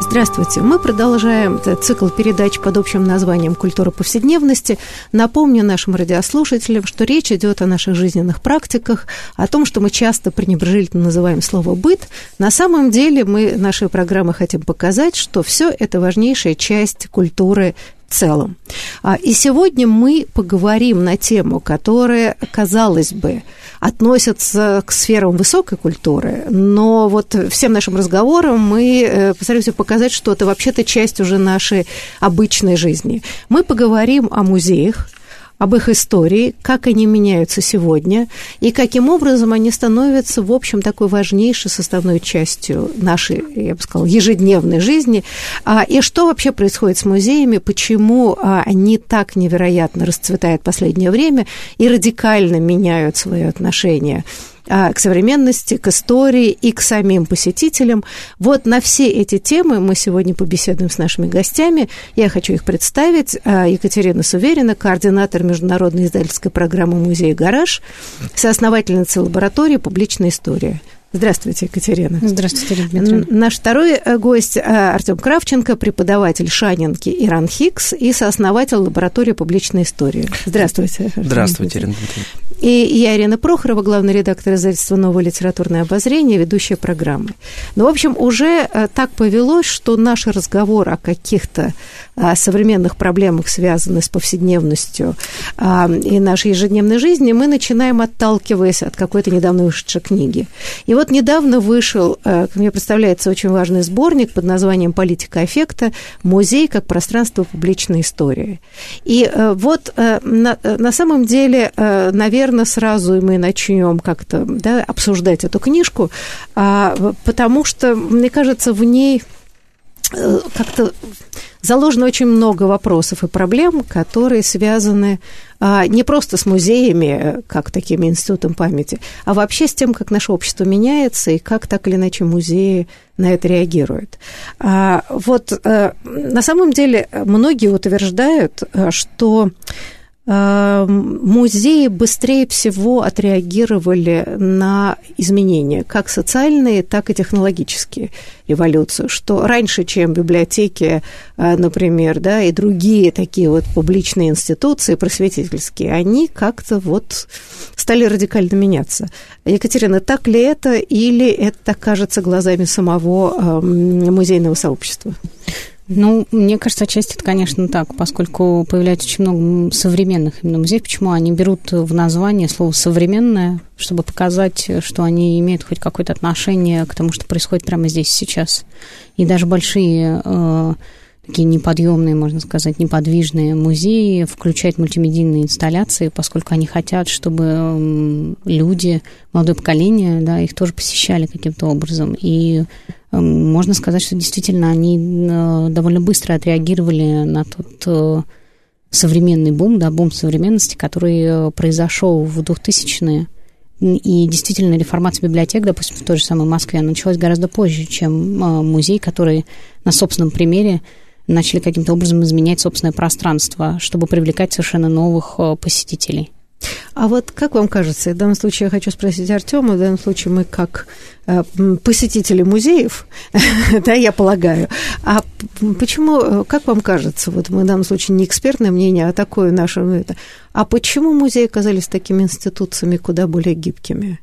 Здравствуйте. Мы продолжаем цикл передач под общим названием «Культура повседневности». Напомню нашим радиослушателям, что речь идет о наших жизненных практиках, о том, что мы часто пренебрежительно называем слово «быт». На самом деле мы нашей программы хотим показать, что все это важнейшая часть культуры целом. А, и сегодня мы поговорим на тему, которая, казалось бы, относится к сферам высокой культуры, но вот всем нашим разговорам мы э, постараемся показать, что это вообще-то часть уже нашей обычной жизни. Мы поговорим о музеях, об их истории, как они меняются сегодня и каким образом они становятся, в общем, такой важнейшей составной частью нашей, я бы сказала, ежедневной жизни. А, и что вообще происходит с музеями, почему а, они так невероятно расцветают в последнее время и радикально меняют свое отношение к современности, к истории и к самим посетителям. Вот на все эти темы мы сегодня побеседуем с нашими гостями. Я хочу их представить. А, Екатерина Суверина, координатор международной издательской программы «Музей Гараж», соосновательница лаборатории «Публичная история». Здравствуйте, Екатерина. Здравствуйте, Дмитрий. Наш второй э, гость э, Артем Кравченко, преподаватель Шанинки Иран Хикс и сооснователь лаборатории публичной истории. Здравствуйте. Артем Здравствуйте, Ирина. И я, Ирина Прохорова, главный редактор издательства «Новое литературное обозрение», ведущая программы. Ну, в общем, уже э, так повелось, что наш разговор о каких-то современных проблемах, связанных с повседневностью и нашей ежедневной жизни, мы начинаем отталкиваясь от какой-то недавно вышедшей книги. И вот недавно вышел, как мне представляется, очень важный сборник под названием «Политика эффекта. Музей как пространство публичной истории». И э, вот э, на, э, на самом деле, наверное, сразу мы начнем как-то да, обсуждать эту книжку, а, потому что, мне кажется, в ней как-то заложено очень много вопросов и проблем, которые связаны а, не просто с музеями, как такими институтом памяти, а вообще с тем, как наше общество меняется и как так или иначе музеи на это реагируют. А, вот а, на самом деле многие утверждают, что музеи быстрее всего отреагировали на изменения, как социальные, так и технологические эволюцию, что раньше, чем библиотеки, э, например, да, и другие такие вот публичные институции просветительские, они как-то вот стали радикально меняться. Екатерина, так ли это или это кажется глазами самого эм, музейного сообщества? Ну, мне кажется, отчасти это, конечно, так, поскольку появляется очень много современных именно музеев. Почему они берут в название слово «современное», чтобы показать, что они имеют хоть какое-то отношение к тому, что происходит прямо здесь сейчас. И даже большие э, такие неподъемные, можно сказать, неподвижные музеи включают мультимедийные инсталляции, поскольку они хотят, чтобы люди, молодое поколение, да, их тоже посещали каким-то образом. И можно сказать, что действительно они э, довольно быстро отреагировали на тот э, современный бум, да, бум современности, который э, произошел в 2000-е. И действительно, реформация библиотек, допустим, в той же самой Москве, началась гораздо позже, чем музей, который на собственном примере начали каким-то образом изменять собственное пространство, чтобы привлекать совершенно новых посетителей. А вот как вам кажется, в данном случае я хочу спросить Артема, в данном случае мы как э, посетители музеев, да, я полагаю, а почему, э, как вам кажется, вот мы в данном случае не экспертное мнение, а такое наше, ну, это, а почему музеи оказались такими институциями куда более гибкими?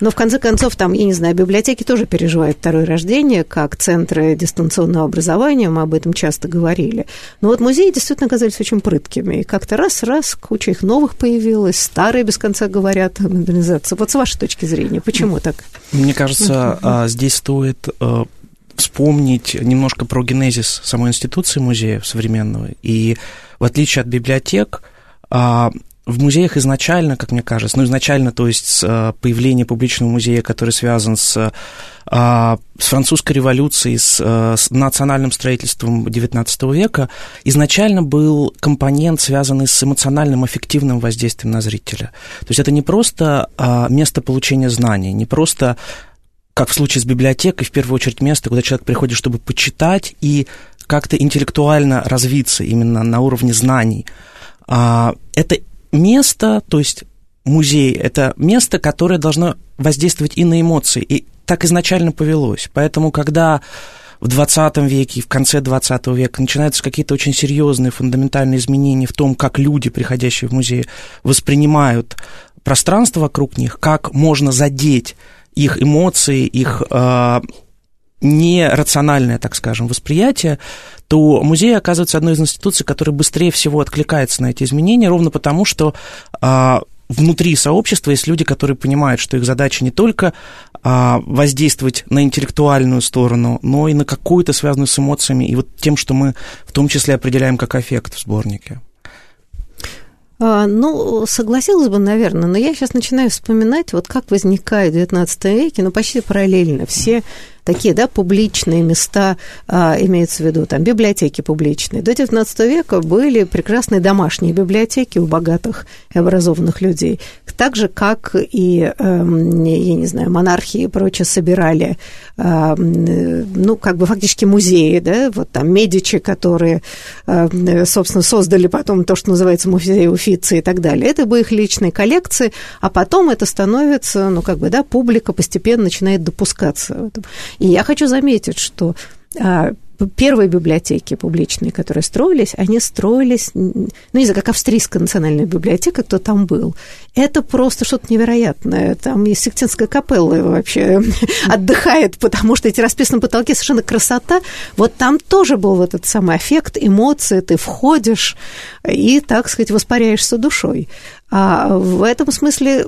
Но в конце концов, там, я не знаю, библиотеки тоже переживают второе рождение, как центры дистанционного образования, мы об этом часто говорили. Но вот музеи действительно оказались очень прыткими. И как-то раз-раз куча их новых появилась, старые без конца говорят о модернизации. Вот с вашей точки зрения, почему так? Мне кажется, а, здесь стоит э, вспомнить немножко про генезис самой институции музея современного. И в отличие от библиотек, а, в музеях изначально, как мне кажется, ну, изначально, то есть с э, появления публичного музея, который связан с, а, с французской революцией, с, с национальным строительством XIX века, изначально был компонент, связанный с эмоциональным, эффективным воздействием на зрителя. То есть это не просто а, место получения знаний, не просто как в случае с библиотекой, в первую очередь место, куда человек приходит, чтобы почитать и как-то интеллектуально развиться именно на уровне знаний. А, это место, то есть музей, это место, которое должно воздействовать и на эмоции, и так изначально повелось. Поэтому, когда в 20 веке в конце 20 века начинаются какие-то очень серьезные фундаментальные изменения в том, как люди, приходящие в музей, воспринимают пространство вокруг них, как можно задеть их эмоции, их э, нерациональное, так скажем, восприятие, то музей оказывается одной из институций, которая быстрее всего откликается на эти изменения, ровно потому, что а, внутри сообщества есть люди, которые понимают, что их задача не только а, воздействовать на интеллектуальную сторону, но и на какую-то связанную с эмоциями и вот тем, что мы в том числе определяем как эффект в сборнике. А, ну, согласилась бы, наверное, но я сейчас начинаю вспоминать, вот как возникает в XIX веке, ну, почти параллельно все такие, да, публичные места, а, имеется в виду, там, библиотеки публичные. До XIX века были прекрасные домашние библиотеки у богатых и образованных людей. Так же, как и, э, я не знаю, монархии и прочее собирали, э, ну, как бы фактически музеи, да, вот там Медичи, которые, э, собственно, создали потом то, что называется музей Уфицы и так далее. Это были их личные коллекции, а потом это становится, ну, как бы, да, публика постепенно начинает допускаться. И я хочу заметить, что а, первые библиотеки публичные, которые строились, они строились, ну, не знаю, как австрийская национальная библиотека, кто там был. Это просто что-то невероятное. Там и Сектинская капелла вообще отдыхает, потому что эти расписаны потолки, совершенно красота. Вот там тоже был вот этот самый эффект, эмоции, ты входишь и, так сказать, воспаряешься душой. А в этом смысле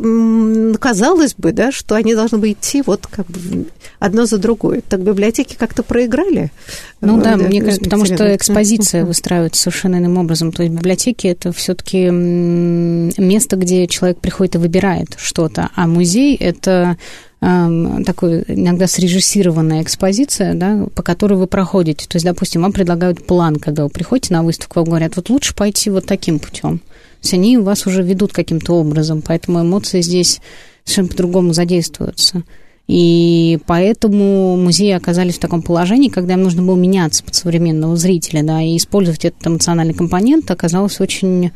казалось бы, да, что они должны бы идти вот как бы одно за другое. Так библиотеки как-то проиграли. Ну да, мне кажется, потому что экспозиция выстраивается совершенно иным образом. То есть библиотеки это все-таки место, где человек приходит и выбирает что-то, а музей это такой иногда срежиссированная экспозиция, да, по которой вы проходите. То есть, допустим, вам предлагают план, когда вы приходите на выставку, вам говорят, вот лучше пойти вот таким путем. Есть они вас уже ведут каким-то образом, поэтому эмоции здесь совершенно по-другому задействуются. И поэтому музеи оказались в таком положении, когда им нужно было меняться под современного зрителя, да, и использовать этот эмоциональный компонент оказалось очень,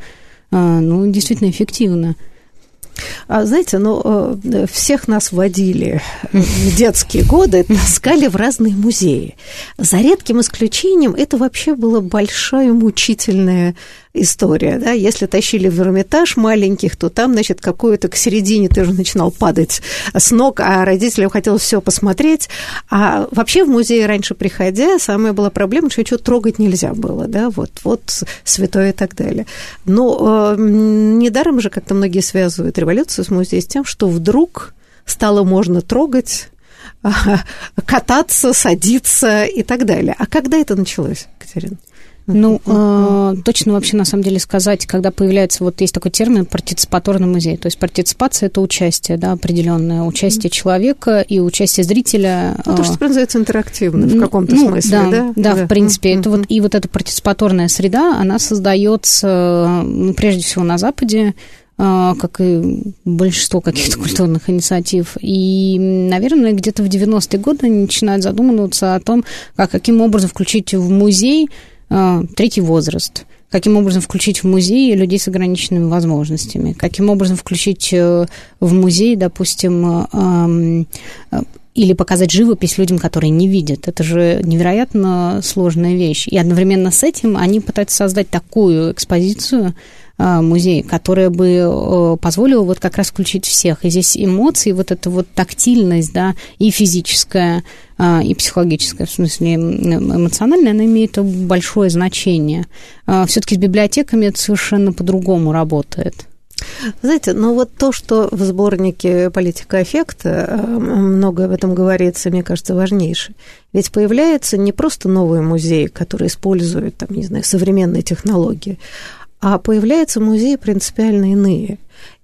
а, ну, действительно эффективно. А знаете, ну, э, всех нас водили в детские годы, таскали в разные музеи. За редким исключением это вообще было большое мучительное история, да, если тащили в Эрмитаж маленьких, то там, значит, какую-то к середине ты уже начинал падать с ног, а родителям хотелось все посмотреть, а вообще в музей раньше приходя, самая была проблема, что ничего трогать нельзя было, да, вот, вот святое и так далее. Но э, недаром же как-то многие связывают революцию с музеем с тем, что вдруг стало можно трогать кататься, садиться и так далее. А когда это началось, Катерина? Ну, э, точно вообще на самом деле сказать, когда появляется, вот есть такой термин партиципаторный музей. То есть партиципация – это участие, да, определенное, участие человека и участие зрителя. Ну, то, что называется интерактивно в каком-то ну, смысле, да? Да, да, да в принципе. Mm-hmm. Это вот, и вот эта партиципаторная среда, она создается, ну, прежде всего, на Западе, э, как и большинство каких-то культурных инициатив. И, наверное, где-то в 90-е годы они начинают задумываться о том, как, каким образом включить в музей а, третий возраст, каким образом включить в музей людей с ограниченными возможностями, каким образом включить э, в музей, допустим, э, или показать живопись людям, которые не видят. Это же невероятно сложная вещь. И одновременно с этим они пытаются создать такую экспозицию, музей, которая бы позволила вот как раз включить всех. И здесь эмоции, вот эта вот тактильность, да, и физическая, а, и психологическая, в смысле эмоциональная, она имеет большое значение. А, Все-таки с библиотеками это совершенно по-другому работает. Знаете, ну вот то, что в сборнике «Политика эффекта» много об этом говорится, мне кажется, важнейшее. Ведь появляется не просто новый музей, который использует, там, не знаю, современные технологии, а появляются музеи принципиально иные.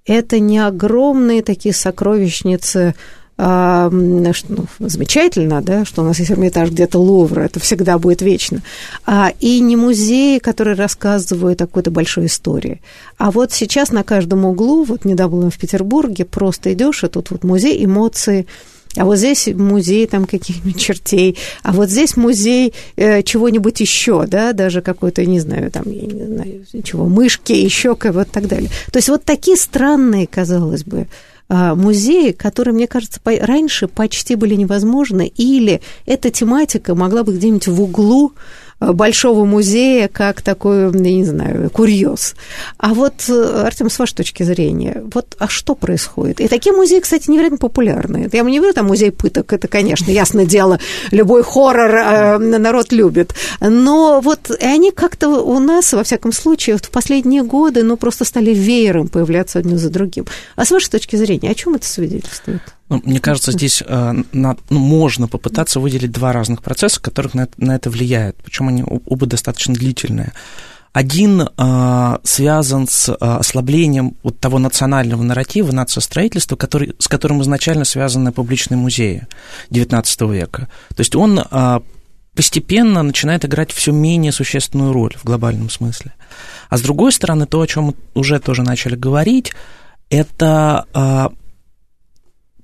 Это не огромные такие сокровищницы а, ну, замечательно, да, что у нас есть Эрмитаж где-то Лувра, это всегда будет вечно, а, и не музеи, которые рассказывают о какой-то большой истории. А вот сейчас на каждом углу, вот недавно в Петербурге, просто идешь, и тут вот музей эмоций, а вот здесь музей там каких-нибудь чертей, а вот здесь музей э, чего-нибудь еще, да, даже какой-то, не знаю, там, я не знаю, чего, мышки, еще кого-то так далее. То есть вот такие странные, казалось бы, а, музеи, которые, мне кажется, раньше почти были невозможны, или эта тематика могла бы где-нибудь в углу большого музея как такой, я не знаю, курьез. А вот, э, Артем, с вашей точки зрения, вот а что происходит? И такие музеи, кстати, невероятно популярны. Я не говорю, там музей пыток, это, конечно, ясное дело, любой хоррор э, народ любит. Но вот они как-то у нас, во всяком случае, в последние годы, ну, просто стали веером появляться один за другим. А с вашей точки зрения, о чем это свидетельствует? Ну, мне кажется, здесь э, на, ну, можно попытаться выделить два разных процесса, которых на, на это влияют, причем они оба достаточно длительные. Один э, связан с э, ослаблением вот того национального нарратива, нациостроительства, который, с которым изначально связаны публичные музеи XIX века. То есть он э, постепенно начинает играть все менее существенную роль в глобальном смысле. А с другой стороны, то, о чем уже тоже начали говорить, это э,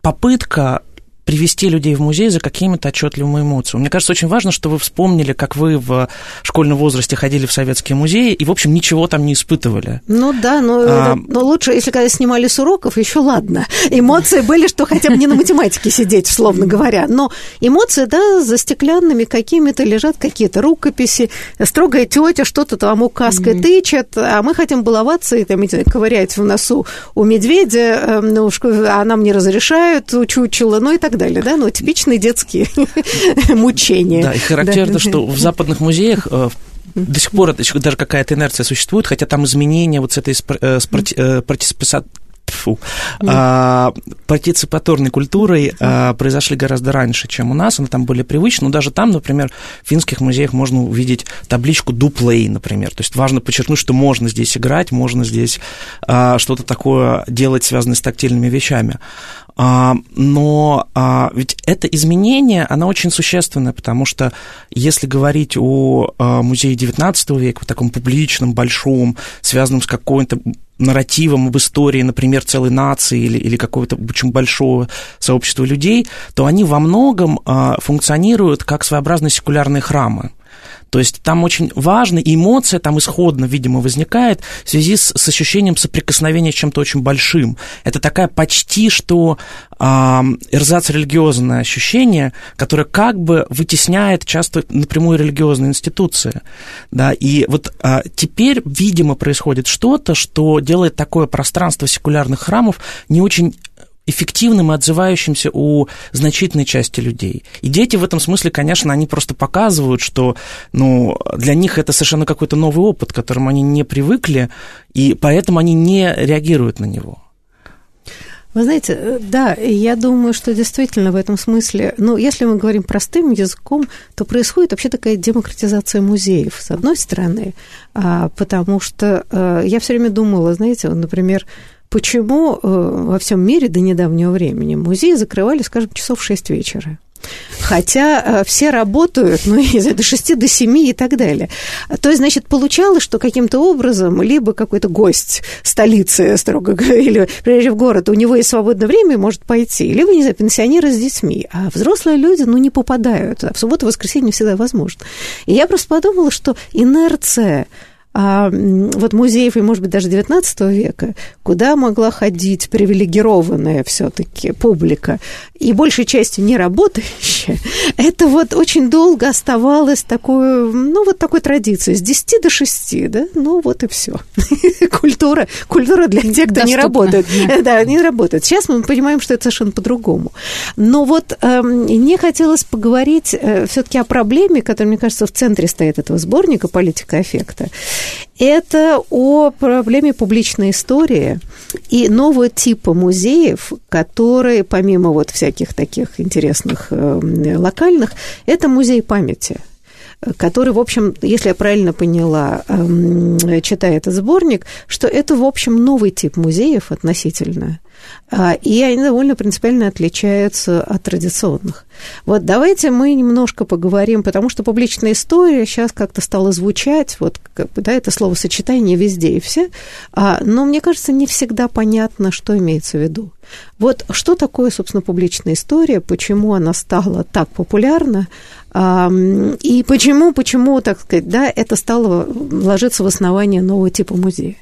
попытка привести людей в музей за какими-то отчетливыми эмоциями. Мне кажется, очень важно, что вы вспомнили, как вы в школьном возрасте ходили в советские музеи и, в общем, ничего там не испытывали. Ну да, но, а... но лучше, если когда снимали с уроков, еще ладно. Эмоции были, что хотя бы не на математике сидеть, условно говоря. Но эмоции, да, за стеклянными какими-то лежат какие-то рукописи, строгая тетя что-то там указкой mm-hmm. тычет, а мы хотим баловаться и там, ковырять в носу у медведя, эм, ну, а нам не разрешают, у чучела, ну и так так далее, да, ну, типичные детские мучения. Да, и характерно, что в западных музеях э, до сих пор даже какая-то инерция существует, хотя там изменения вот с этой э, э, фу, а, партиципаторной культурой а, произошли гораздо раньше, чем у нас, она там более привычна, но даже там, например, в финских музеях можно увидеть табличку play, например, то есть важно подчеркнуть, что можно здесь играть, можно здесь а, что-то такое делать, связанное с тактильными вещами. А, но а, ведь это изменение, оно очень существенное, потому что если говорить о а, музее XIX века, в таком публичном, большом, связанном с какой-то нарративом об истории, например, целой нации или, или какого-то очень большого сообщества людей, то они во многом функционируют как своеобразные секулярные храмы. То есть там очень важно, эмоция там исходно, видимо, возникает в связи с, с ощущением соприкосновения с чем-то очень большим. Это такая почти что э, эрзац-религиозное ощущение, которое как бы вытесняет часто напрямую религиозные институции. Да, и вот э, теперь, видимо, происходит что-то, что делает такое пространство секулярных храмов не очень эффективным и отзывающимся у значительной части людей. И дети в этом смысле, конечно, они просто показывают, что ну, для них это совершенно какой-то новый опыт, к которому они не привыкли, и поэтому они не реагируют на него. Вы знаете, э, да, я думаю, что действительно в этом смысле, ну, если мы говорим простым языком, то происходит вообще такая демократизация музеев, с одной стороны, а, потому что э, я все время думала, знаете, например, почему э, во всем мире до недавнего времени музеи закрывали, скажем, часов в 6 вечера. Хотя э, все работают, ну, из до 6 до 7 и так далее. То есть, значит, получалось, что каким-то образом либо какой-то гость столицы, строго говоря, или приезжая в город, у него есть свободное время, может пойти, либо, не знаю, пенсионеры с детьми. А взрослые люди, ну, не попадают. А в субботу, воскресенье всегда возможно. И я просто подумала, что инерция вот музеев, и, может быть, даже XIX века, куда могла ходить привилегированная все-таки публика, и большей частью не работающая, это вот очень долго оставалось такой, ну, вот такой традицией, с 10 до 6, да, ну, вот и все. Культура, культура для тех, кто не работает. Да, не работает. Сейчас мы понимаем, что это совершенно по-другому. Но вот э, мне хотелось поговорить э, все-таки о проблеме, которая, мне кажется, в центре стоит этого сборника «Политика аффекта» это о проблеме публичной истории и нового типа музеев, которые, помимо вот всяких таких интересных э, локальных, это музей памяти. который, в общем, если я правильно поняла, эм, читая этот сборник, что это, в общем, новый тип музеев относительно. А, и они довольно принципиально отличаются от традиционных. Вот давайте мы немножко поговорим, потому что публичная история сейчас как-то стала звучать, вот как бы, да, это словосочетание везде и все, а, но мне кажется, не всегда понятно, что имеется в виду. Вот что такое, собственно, публичная история, почему она стала так популярна, и почему, почему, так сказать, да, это стало ложиться в основание нового типа музея.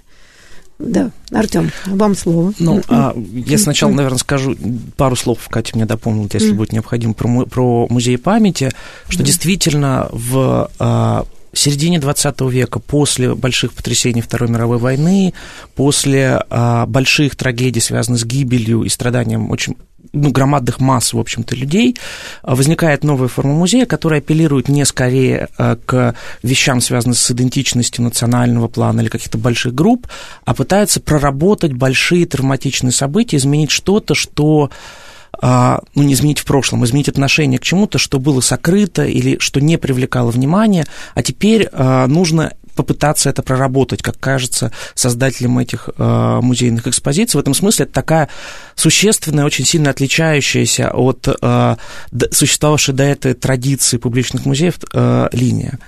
Да, Артем, вам слово. Ну, а, я сначала, наверное, скажу пару слов, Катя мне дополнит, если будет необходимо, про, про музей памяти, что действительно в а, середине 20 века, после больших потрясений Второй мировой войны, после а, больших трагедий, связанных с гибелью и страданием очень ну, громадных масс, в общем-то, людей, а, возникает новая форма музея, которая апеллирует не скорее а, к вещам, связанным с идентичностью национального плана или каких-то больших групп, а пытается проработать большие травматичные события, изменить что-то, что а, ну, не изменить в прошлом, изменить отношение к чему-то, что было сокрыто или что не привлекало внимания, а теперь нужно попытаться это проработать, как кажется создателям этих э, музейных экспозиций. В этом смысле это такая существенная, очень сильно отличающаяся от э, существовавшей до этой традиции публичных музеев э, линия.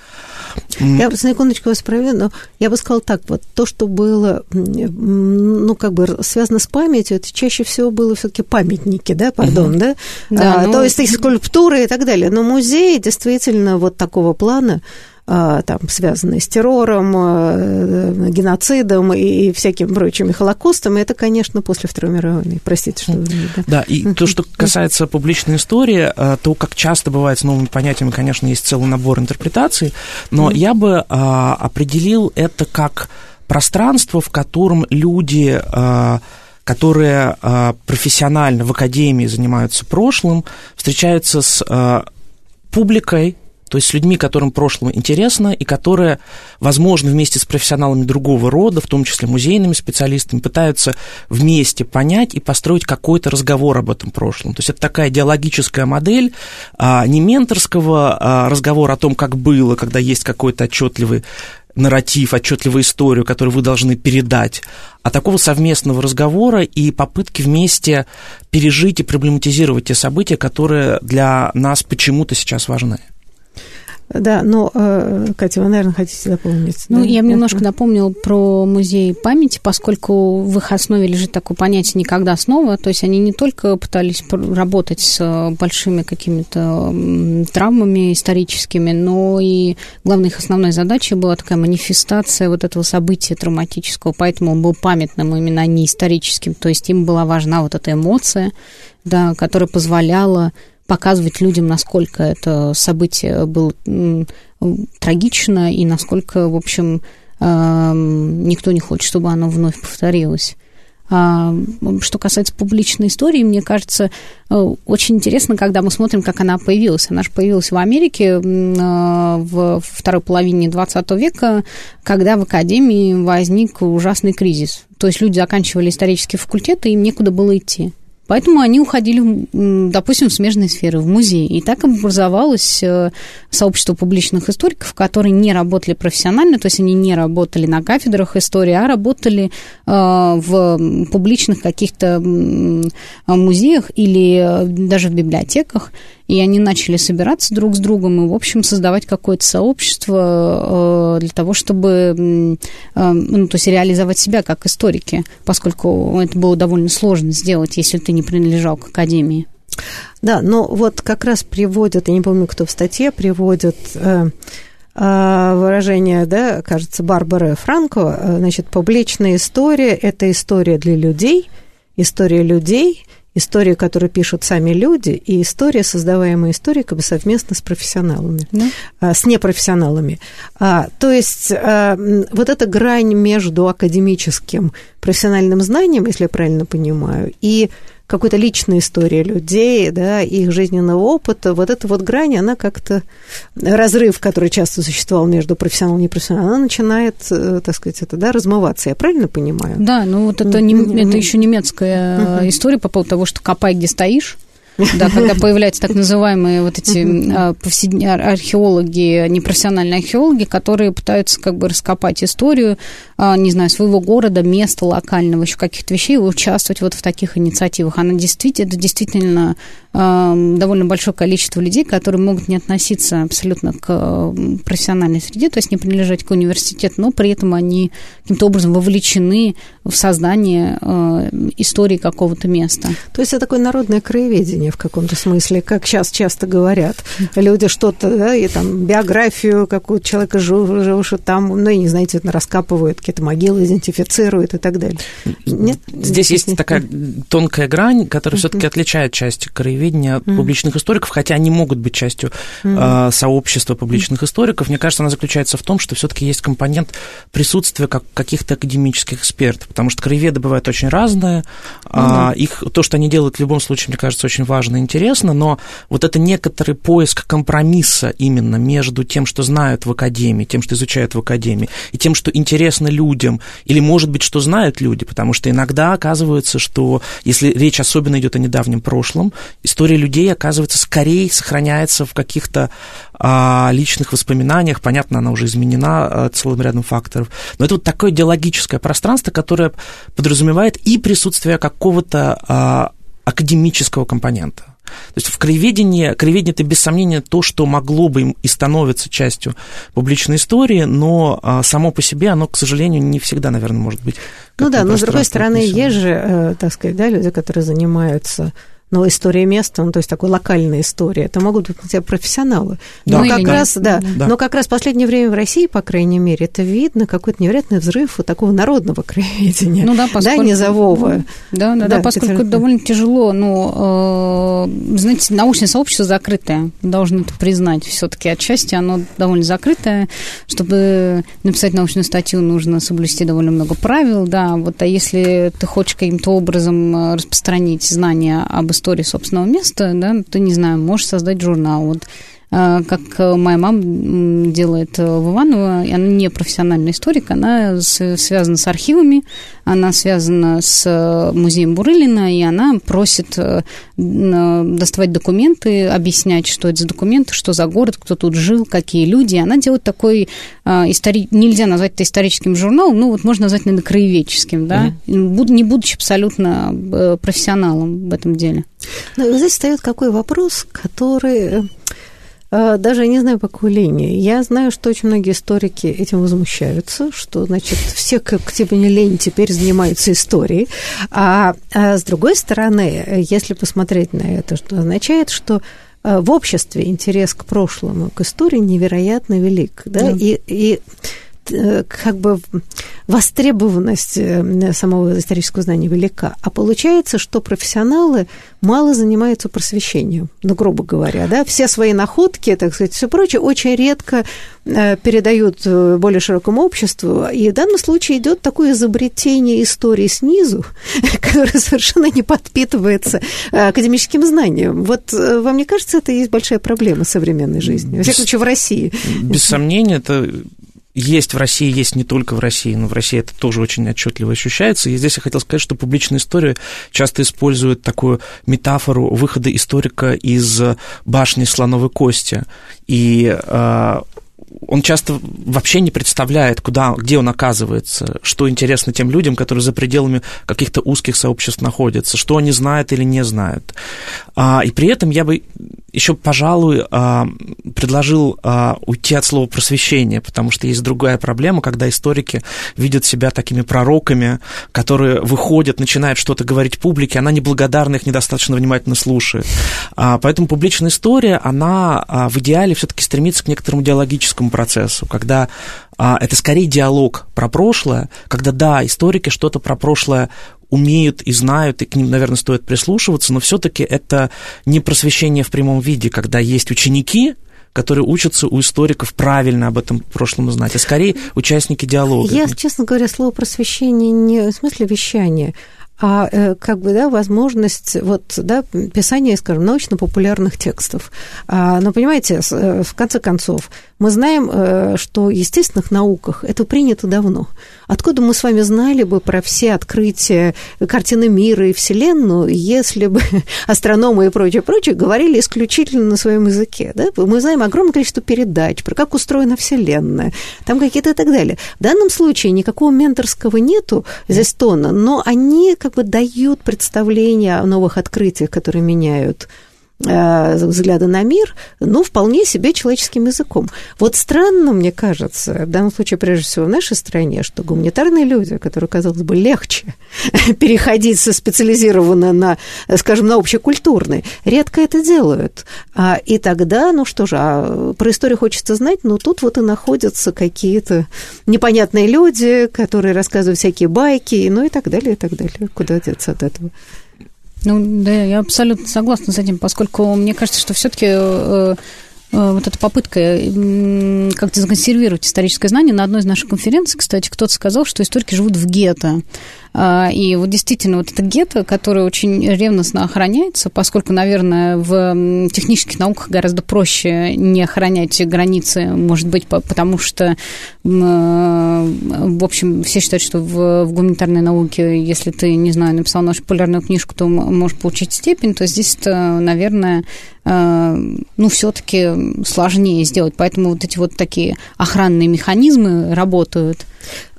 Я на секундочку вас проверю, но я бы сказала так, вот то, что было, ну, как бы связано с памятью, это чаще всего было все таки памятники, да, пардон, угу. да? да а, ну... То есть скульптуры и так далее. Но музей действительно вот такого плана, там, связанные с террором, э, геноцидом и всякими прочими холокостами, это, конечно, после Второй мировой войны. Простите, что... Да, да и то, что касается публичной истории, э, то, как часто бывает с новыми понятиями, конечно, есть целый набор интерпретаций, но я бы а, определил это как пространство, в котором люди а, которые профессионально в академии занимаются прошлым, встречаются с публикой, то есть с людьми, которым прошлое интересно, и которые, возможно, вместе с профессионалами другого рода, в том числе музейными специалистами, пытаются вместе понять и построить какой-то разговор об этом прошлом. То есть это такая идеологическая модель а, не менторского а, разговора о том, как было, когда есть какой-то отчетливый нарратив, отчетливую историю, которую вы должны передать, а такого совместного разговора и попытки вместе пережить и проблематизировать те события, которые для нас почему-то сейчас важны. Да, но, э, Катя, вы, наверное, хотите дополнить. Ну, да? я бы немножко напомнил про музей памяти, поскольку в их основе лежит такое понятие «никогда снова», то есть они не только пытались работать с большими какими-то травмами историческими, но и главной их основной задачей была такая манифестация вот этого события травматического, поэтому он был памятным именно а не историческим, то есть им была важна вот эта эмоция, да, которая позволяла показывать людям, насколько это событие было трагично и насколько, в общем, никто не хочет, чтобы оно вновь повторилось. А, что касается публичной истории, мне кажется, э, очень интересно, когда мы смотрим, как она появилась. Она же появилась в Америке э, в второй половине 20 века, когда в Академии возник ужасный кризис. То есть люди заканчивали исторические факультеты, им некуда было идти. Поэтому они уходили, допустим, в смежные сферы, в музей. И так образовалось э, сообщество публичных историков, которые не работали профессионально, то есть они не работали на кафедрах истории, а работали э, в публичных каких-то музеях или э, даже в библиотеках и они начали собираться друг с другом и, в общем, создавать какое-то сообщество э, для того, чтобы, э, ну, то есть реализовать себя как историки, поскольку это было довольно сложно сделать, если ты не принадлежал к академии. Да, но вот как раз приводят, я не помню, кто в статье приводит э, выражение, да, кажется, Барбары Франко, значит, публичная история – это история для людей, история людей – история, которую пишут сами люди, и история, создаваемая историками совместно с профессионалами, да? а, с непрофессионалами. А, то есть а, вот эта грань между академическим профессиональным знанием, если я правильно понимаю, и какой-то личной истории людей, да, их жизненного опыта, вот эта вот грань, она как-то, разрыв, который часто существовал между профессионалом и непрофессионалом, она начинает, э, так сказать, это, да, размываться, я правильно понимаю? Да, ну вот это, не, это еще немецкая uh-huh. история по поводу того, что копай, где стоишь, Да, когда появляются так называемые вот эти археологи, непрофессиональные археологи, которые пытаются как бы раскопать историю, не знаю, своего города, места локального, еще каких-то вещей, и участвовать вот в таких инициативах. Она действительно, это действительно довольно большое количество людей, которые могут не относиться абсолютно к профессиональной среде, то есть не принадлежать к университету, но при этом они каким-то образом вовлечены в создание истории какого-то места. То есть это такое народное краеведение в каком-то смысле, как сейчас часто говорят. Люди что-то, да, и там биографию какого-то человека жившего там, ну, и не знаете, раскапывают какие-то могилы, идентифицируют и так далее. Нет? Здесь есть нет, такая тонкая грань, которая все-таки отличает часть краеведения от публичных историков, хотя они могут быть частью э, сообщества публичных историков. Мне кажется, она заключается в том, что все-таки есть компонент присутствия как каких-то академических экспертов потому что краеведы бывают очень разные. Ну, да. Их, то, что они делают, в любом случае, мне кажется, очень важно и интересно, но вот это некоторый поиск компромисса именно между тем, что знают в академии, тем, что изучают в академии, и тем, что интересно людям, или, может быть, что знают люди, потому что иногда оказывается, что если речь особенно идет о недавнем прошлом, история людей, оказывается, скорее сохраняется в каких-то а, личных воспоминаниях. Понятно, она уже изменена а, целым рядом факторов. Но это вот такое идеологическое пространство, которое подразумевает и присутствие какого-то а, академического компонента. То есть в краеведении, краеведение это без сомнения то, что могло бы им и становится частью публичной истории, но а, само по себе оно, к сожалению, не всегда, наверное, может быть. Ну да, но с другой стороны, есть же, э, так сказать, да, люди, которые занимаются но история места, ну, то есть такой локальная история, это могут быть хотя профессионалы. Да. Но, ну, как раз, да, да. но как раз в последнее время в России, по крайней мере, это видно какой-то невероятный взрыв вот такого народного краеведения, ну, да, поскольку, да, низового. Да, да, да, поскольку это довольно тяжело, ну, э, знаете, научное сообщество закрытое, должны это признать все-таки отчасти, оно довольно закрытое, чтобы написать научную статью, нужно соблюсти довольно много правил, да, вот, а если ты хочешь каким-то образом э, распространить знания об истории собственного места, да, ты, не знаю, можешь создать журнал. Вот как моя мама делает в Иваново, она не профессиональный историк, она связана с архивами, она связана с музеем Бурылина, и она просит э, доставать документы, объяснять, что это за документы, что за город, кто тут жил, какие люди. Она делает такой а, истори... нельзя назвать это историческим журналом, ну вот можно назвать, наверное, краеведческим, да, mm-hmm. не будучи абсолютно э, профессионалом в этом деле. Но здесь встает какой вопрос, который а, даже я не знаю, по какой линии. Я знаю, что очень многие историки этим возмущаются, что, значит, все, как тебе не лень, теперь занимаются историей. А, а с другой стороны, если посмотреть на это, что означает, что а, в обществе интерес к прошлому, к истории невероятно велик. Да? Да. И, и Э, как бы востребованность э, самого исторического знания велика. А получается, что профессионалы мало занимаются просвещением, ну, грубо говоря, да, все свои находки, так сказать, все прочее, очень редко э, передают более широкому обществу, и в данном случае идет такое изобретение истории снизу, которое совершенно не подпитывается академическим знанием. Вот вам не кажется, это есть большая проблема современной жизни, во всяком случае, в России? Без сомнения, это есть в России, есть не только в России, но в России это тоже очень отчетливо ощущается. И здесь я хотел сказать, что публичная история часто использует такую метафору выхода историка из башни слоновой кости. И а, он часто вообще не представляет, куда, где он оказывается, что интересно тем людям, которые за пределами каких-то узких сообществ находятся, что они знают или не знают. А, и при этом я бы еще, пожалуй, а, предложил а, уйти от слова просвещение, потому что есть другая проблема, когда историки видят себя такими пророками, которые выходят, начинают что-то говорить публике, она неблагодарна, их недостаточно внимательно слушает. А, поэтому публичная история, она в идеале все-таки стремится к некоторому идеологическому процессу, когда это скорее диалог про прошлое, когда, да, историки что-то про прошлое умеют и знают, и к ним, наверное, стоит прислушиваться, но все-таки это не просвещение в прямом виде, когда есть ученики, которые учатся у историков правильно об этом прошлом знать, а скорее участники диалога. Я, честно говоря, слово просвещение не в смысле вещания, а э, как бы, да, возможность вот, да, писания, скажем, научно-популярных текстов. А, но, понимаете, э, в конце концов, Мы знаем, э, что в естественных науках это принято давно. Откуда мы с вами знали бы про все открытия картины мира и Вселенную, если бы астрономы и прочее, прочее говорили исключительно на своем языке? Да? Мы знаем огромное количество передач про как устроена Вселенная, там какие-то и так далее. В данном случае никакого менторского нету здесь тона, но они как бы дают представление о новых открытиях, которые меняют Э, взгляда на мир, ну, вполне себе человеческим языком. Вот странно, мне кажется, в данном случае, прежде всего, в нашей стране, что гуманитарные люди, которые, казалось бы, легче переходить со специализированно на, скажем, на общекультурный, редко это делают. А, и тогда, ну что же, а про историю хочется знать, но тут вот и находятся какие-то непонятные люди, которые рассказывают всякие байки, ну и так далее, и так далее. Куда деться от этого? Ну, да, я абсолютно согласна с этим, поскольку мне кажется, что все-таки э, вот эта попытка как-то законсервировать историческое знание. На одной из наших конференций, кстати, кто-то сказал, что историки живут в гетто. А, и вот действительно, вот это гетто, которое очень ревностно охраняется, поскольку, наверное, в технических науках гораздо проще не охранять границы, может быть, потому что, в общем, все считают, что в, в гуманитарной науке, если ты, не знаю, написал нашу популярную книжку, то можешь получить степень, то здесь, наверное, а, ну, все-таки сложнее сделать. Поэтому вот эти вот такие охранные механизмы работают.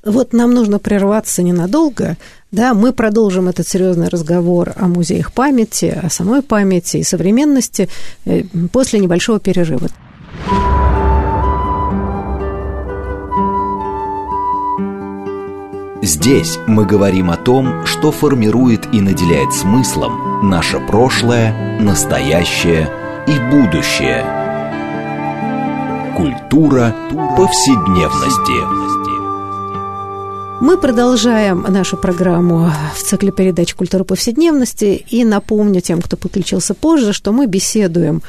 Вот нам нужно прерваться ненадолго. Да, мы продолжим этот серьезный разговор о музеях памяти, о самой памяти и современности э, после небольшого перерыва. Здесь мы говорим о том, что формирует и наделяет смыслом наше прошлое, настоящее и будущее. Культура повседневности. Мы продолжаем нашу программу в цикле передач «Культура повседневности». И напомню тем, кто подключился позже, что мы беседуем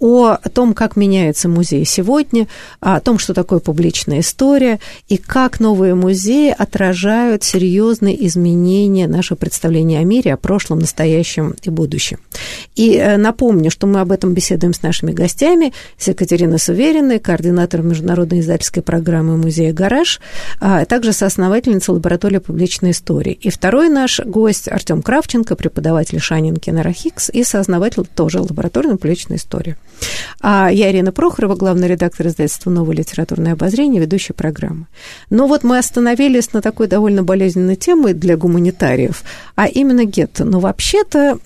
о том, как меняется музей сегодня, о том, что такое публичная история, и как новые музеи отражают серьезные изменения нашего представления о мире, о прошлом, настоящем и будущем. И э, напомню, что мы об этом беседуем с нашими гостями, с Екатериной Сувериной, координатором международной издательской программы музея «Гараж», а также соосновательницей лаборатории публичной истории. И второй наш гость Артем Кравченко, преподаватель Шанинкина Рахикс и сооснователь тоже лаборатории публичной истории. А я Ирина Прохорова, главный редактор издательства «Новое литературное обозрение», ведущая программы. Но вот мы остановились на такой довольно болезненной теме для гуманитариев, а именно гетто. Но вообще-то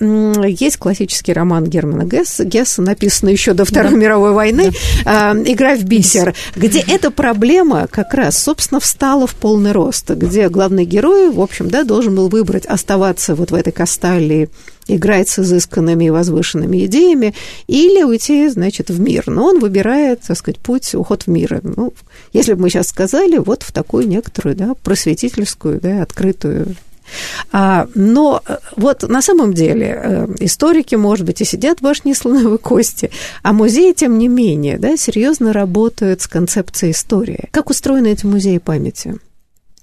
есть классический роман Германа Гесса, Гесса написанный еще до Второй да. мировой войны, да. «Игра в бисер», где эта проблема как раз, собственно, встала в полный рост, где главный герой, в общем, да, должен был выбрать оставаться вот в этой касталии играть с изысканными и возвышенными идеями, или уйти, значит, в мир. Но он выбирает, так сказать, путь, уход в мир. Ну, если бы мы сейчас сказали, вот в такую некоторую, да, просветительскую, да, открытую а, но э, вот на самом деле э, историки, может быть, и сидят в башне слоновой кости, а музеи, тем не менее, да, серьезно работают с концепцией истории. Как устроены эти музеи памяти?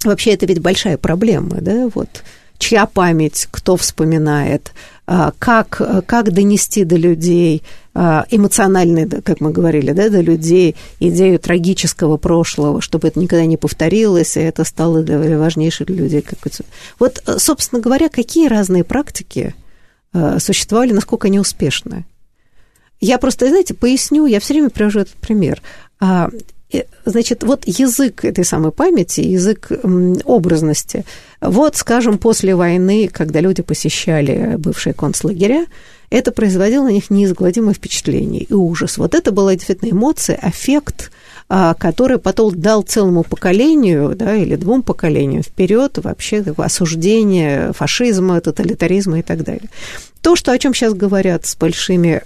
Вообще, это ведь большая проблема, да, вот чья память, кто вспоминает, а, как, как донести до людей а, эмоционально, как мы говорили, да, до людей идею трагического прошлого, чтобы это никогда не повторилось, и это стало для важнейших людей. Вот, собственно говоря, какие разные практики а, существовали, насколько они успешны? Я просто, знаете, поясню, я все время привожу этот пример. Значит, вот язык этой самой памяти, язык образности. Вот, скажем, после войны, когда люди посещали бывшие концлагеря, это производило на них неизгладимое впечатление и ужас. Вот это была действительно эмоция, аффект, а, который потом дал целому поколению, да, или двум поколениям вперед вообще осуждение фашизма, тоталитаризма и так далее. То, что, о чем сейчас говорят с большими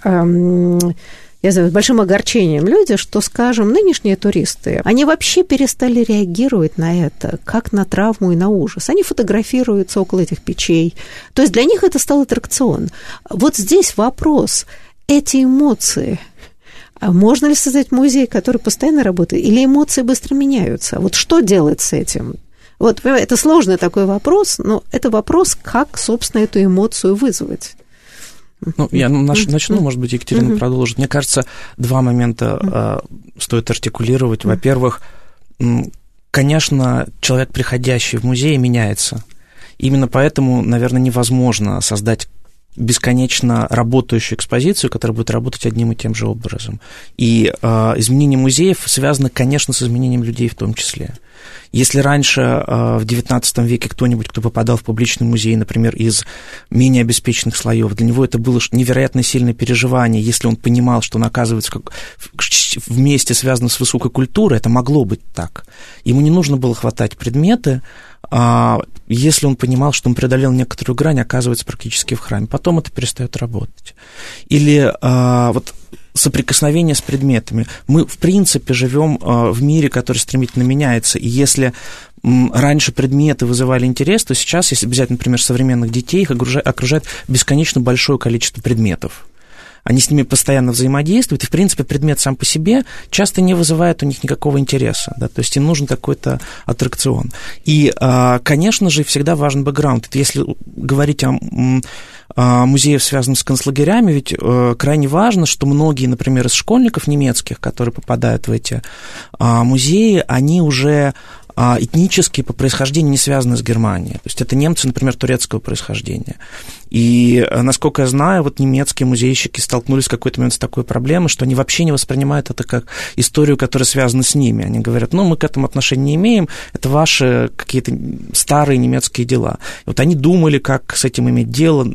я знаю, с большим огорчением люди, что, скажем, нынешние туристы, они вообще перестали реагировать на это, как на травму и на ужас. Они фотографируются около этих печей. То есть для них это стал аттракцион. Вот здесь вопрос. Эти эмоции, а можно ли создать музей, который постоянно работает, или эмоции быстро меняются? Вот что делать с этим? Вот, это сложный такой вопрос, но это вопрос, как, собственно, эту эмоцию вызвать. Ну, я начну, может быть, Екатерина продолжит. Мне кажется, два момента э, стоит артикулировать. Во-первых, конечно, человек, приходящий в музей, меняется. Именно поэтому, наверное, невозможно создать бесконечно работающую экспозицию, которая будет работать одним и тем же образом. И э, изменение музеев связано, конечно, с изменением людей в том числе. Если раньше э, в XIX веке кто-нибудь, кто попадал в публичный музей, например, из менее обеспеченных слоев, для него это было невероятно сильное переживание, если он понимал, что он оказывается как вместе связан с высокой культурой, это могло быть так. Ему не нужно было хватать предметы, а если он понимал, что он преодолел некоторую грань, оказывается практически в храме. Потом это перестает работать. Или а, вот соприкосновение с предметами. Мы, в принципе, живем а, в мире, который стремительно меняется, и если раньше предметы вызывали интерес, то сейчас, если взять, например, современных детей, их окружает бесконечно большое количество предметов они с ними постоянно взаимодействуют, и, в принципе, предмет сам по себе часто не вызывает у них никакого интереса, да, то есть им нужен какой-то аттракцион. И, а, конечно же, всегда важен бэкграунд. Если говорить о музеев, связанных с концлагерями, ведь э, крайне важно, что многие, например, из школьников немецких, которые попадают в эти а, музеи, они уже а, этнически по происхождению не связаны с Германией. То есть это немцы, например, турецкого происхождения. И, э, насколько я знаю, вот немецкие музейщики столкнулись в какой-то момент с такой проблемой, что они вообще не воспринимают это как историю, которая связана с ними. Они говорят, ну, мы к этому отношения не имеем, это ваши какие-то старые немецкие дела. И вот они думали, как с этим иметь дело.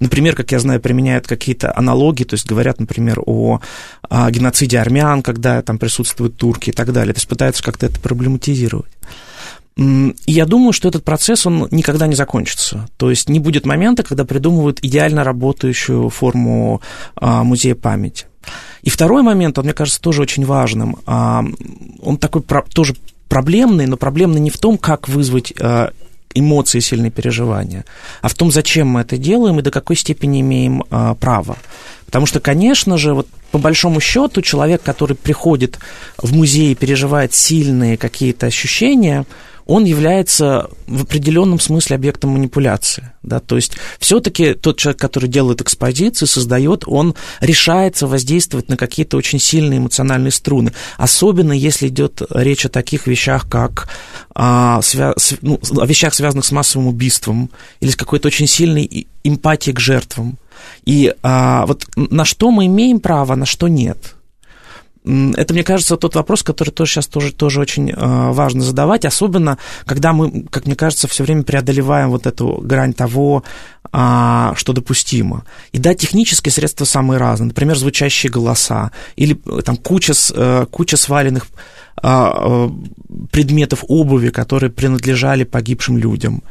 Например, как я знаю, применяют какие-то аналогии, то есть говорят, например, о, о геноциде армян, когда там присутствуют турки и так далее. То есть пытаются как-то это проблематизировать. Я думаю, что этот процесс, он никогда не закончится. То есть не будет момента, когда придумывают идеально работающую форму а, музея памяти. И второй момент, он, мне кажется, тоже очень важным. А, он такой тоже проблемный, но проблемный не в том, как вызвать а, эмоции, сильные переживания, а в том, зачем мы это делаем и до какой степени имеем право. Потому что, конечно же, вот по большому счету человек, который приходит в музей и переживает сильные какие-то ощущения, он является в определенном смысле объектом манипуляции. Да? То есть все-таки тот человек, который делает экспозиции, создает, он решается воздействовать на какие-то очень сильные эмоциональные струны. Особенно если идет речь о таких вещах, как а, свя... ну, о вещах, связанных с массовым убийством или с какой-то очень сильной эмпатией к жертвам. И а, вот на что мы имеем право, на что нет – это, мне кажется, тот вопрос, который тоже сейчас тоже, тоже очень э, важно задавать, особенно когда мы, как мне кажется, все время преодолеваем вот эту грань того, а, что допустимо. И да, технические средства самые разные, например, звучащие голоса или э, там куча, э, куча сваленных а, предметов обуви, которые принадлежали погибшим людям.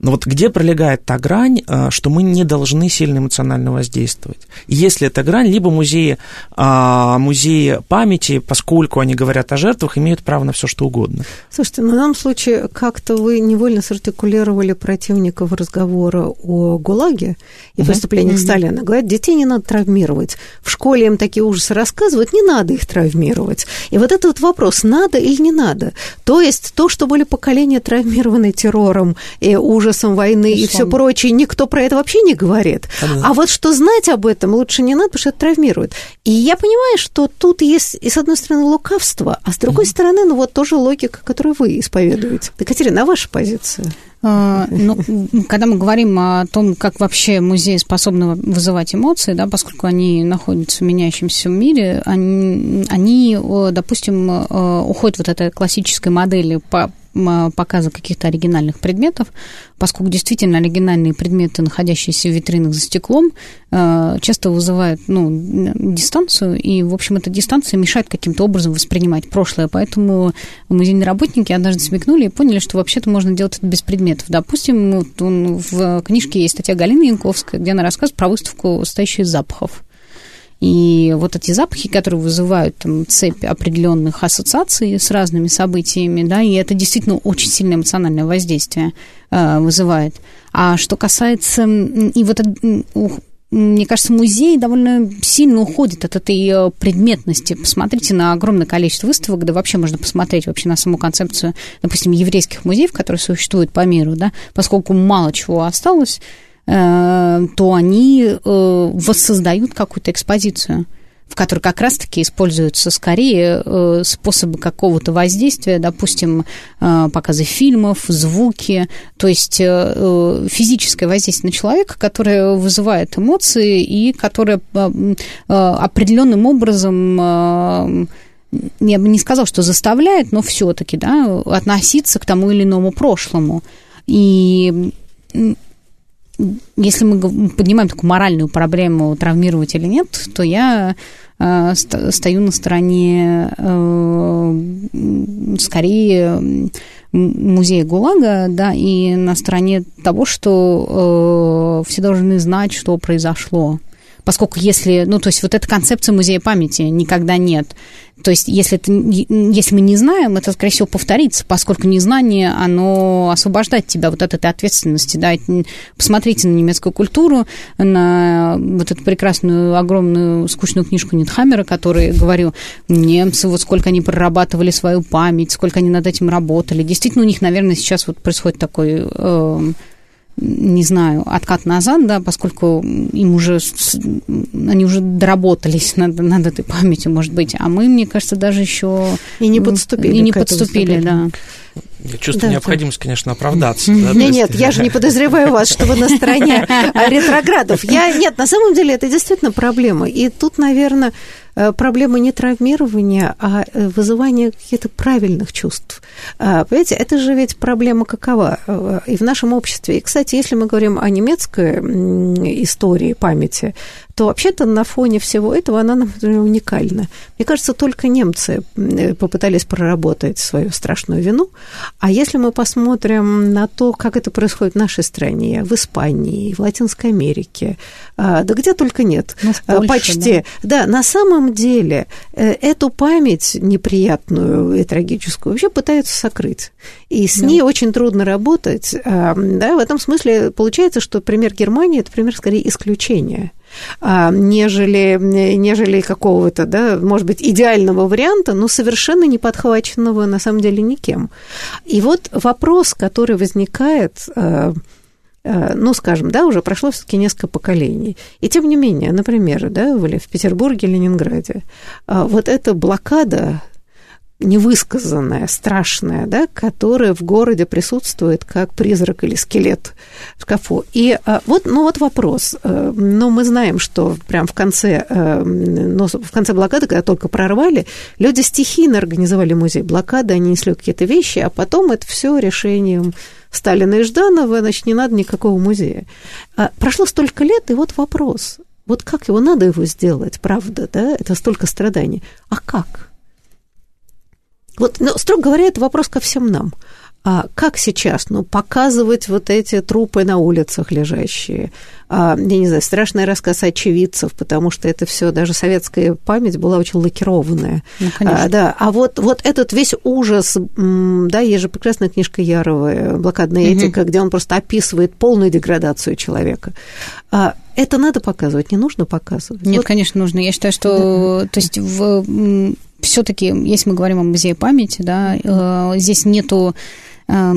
Но вот где пролегает та грань, э, что мы не должны сильно эмоционально воздействовать? Если эта грань, либо музеи, а, музеи памяти, поскольку они говорят о жертвах, имеют право на все что угодно. Слушайте, ну в данном случае как-то вы невольно сартикулировали противников разговора о ГУЛАГе и преступлениях угу. Сталина. Говорят, детей не надо травмировать. В школе им такие ужасы рассказывают, не надо их травмировать. И вот этот вопрос, надо или не надо? То есть то, что были поколения травмированы террором и ужасом, ужасом войны и все прочее, никто про это вообще не говорит. А вот что знать об этом лучше не надо, потому что это травмирует. И я понимаю, что тут есть, и с одной стороны, лукавство, а с другой mm-hmm. стороны, ну вот тоже логика, которую вы исповедуете. Екатерина, а ваша позиция? А, ну, когда мы говорим о том, как вообще музей способны вызывать эмоции, да, поскольку они находятся в меняющемся мире, они, они допустим, э, уходят вот этой классической модели по показа каких-то оригинальных предметов, поскольку действительно оригинальные предметы, находящиеся в витринах за стеклом, э, часто вызывают ну, дистанцию, и, в общем, эта дистанция мешает каким-то образом воспринимать прошлое, поэтому музейные работники однажды смекнули и поняли, что вообще-то можно делать это без предметов. Допустим, вот в книжке есть статья Галины Янковской, где она рассказывает про выставку «Состоящую из запахов». И вот эти запахи, которые вызывают там, цепь определенных ассоциаций с разными событиями, да, и это действительно очень сильное эмоциональное воздействие э, вызывает. А что касается... И вот мне кажется, музей довольно сильно уходит от этой э, предметности. Посмотрите на огромное количество выставок, да вообще можно посмотреть вообще на саму концепцию, допустим, еврейских музеев, которые существуют по миру, да, поскольку мало чего осталось, то они воссоздают какую-то экспозицию в которой как раз-таки используются скорее э, способы какого-то воздействия, допустим, э, показы фильмов, звуки, то есть э, физическое воздействие на человека, которое вызывает эмоции и которое определенным образом я бы не сказал, что заставляет, но все-таки, да, относиться к тому или иному прошлому. И если мы поднимаем такую моральную проблему, травмировать или нет, то я э, стою на стороне э, скорее музея ГУЛАГа, да, и на стороне того, что э, все должны знать, что произошло поскольку если, ну, то есть вот эта концепция музея памяти никогда нет. То есть если, это, если мы не знаем, это, скорее всего, повторится, поскольку незнание, оно освобождает тебя вот от этой ответственности. Да? Посмотрите на немецкую культуру, на вот эту прекрасную, огромную, скучную книжку Нитхаммера, который говорил, немцы, вот сколько они прорабатывали свою память, сколько они над этим работали. Действительно, у них, наверное, сейчас вот происходит такой... Э, не знаю, откат назад, да, поскольку им уже, они уже доработались над, над этой памятью, может быть, а мы, мне кажется, даже еще... И не подступили. И не подступили, да. Я чувствую да, необходимость, да. конечно, оправдаться. Да, нет, нет, я же не подозреваю вас, что вы на стороне ретроградов. Я, нет, на самом деле это действительно проблема. И тут, наверное, Э, проблема не травмирования, а э, вызывания каких-то правильных чувств. А, понимаете, это же ведь проблема какова э, и в нашем обществе. И, кстати, если мы говорим о немецкой истории памяти, то вообще-то на фоне всего этого она, например, уникальна. Мне кажется, только немцы попытались проработать свою страшную вину. А если мы посмотрим на то, как это происходит в нашей стране, в Испании, в Латинской Америке, а, да где только нет, ну, Польше, почти. Да. да, на самом деле э, эту память неприятную и трагическую вообще пытаются сокрыть. И с да. ней очень трудно работать. А, да, в этом смысле получается, что пример Германии – это пример скорее исключения а, нежели, нежели какого-то, да, может быть, идеального варианта, но совершенно не подхваченного на самом деле никем. И вот вопрос, который возникает а, а, ну, скажем, да, уже прошло все-таки несколько поколений. И тем не менее, например, да, в Петербурге, Ленинграде, вот эта блокада невысказанная, страшная, да, которая в городе присутствует как призрак или скелет в шкафу. И а, вот, ну вот вопрос. Э, но мы знаем, что прям в конце, э, ну, в конце блокады, когда только прорвали, люди стихийно организовали музей блокады, они несли какие-то вещи, а потом это все решением Сталина и Жданова, значит, не надо никакого музея. А, прошло столько лет, и вот вопрос. Вот как его надо его сделать, правда, да? Это столько страданий. А как? Вот, ну, строго говоря, это вопрос ко всем нам. А как сейчас, ну, показывать вот эти трупы на улицах лежащие? А, я не знаю, страшный рассказ очевидцев, потому что это все, даже советская память была очень лакированная. Ну, конечно. А, да, а вот, вот этот весь ужас, да, есть же прекрасная книжка Ярова «Блокадная угу. этика», где он просто описывает полную деградацию человека. А, это надо показывать, не нужно показывать. Нет, вот. конечно, нужно. Я считаю, что, да. то есть в все-таки, если мы говорим о музее памяти, да, э, здесь нету э,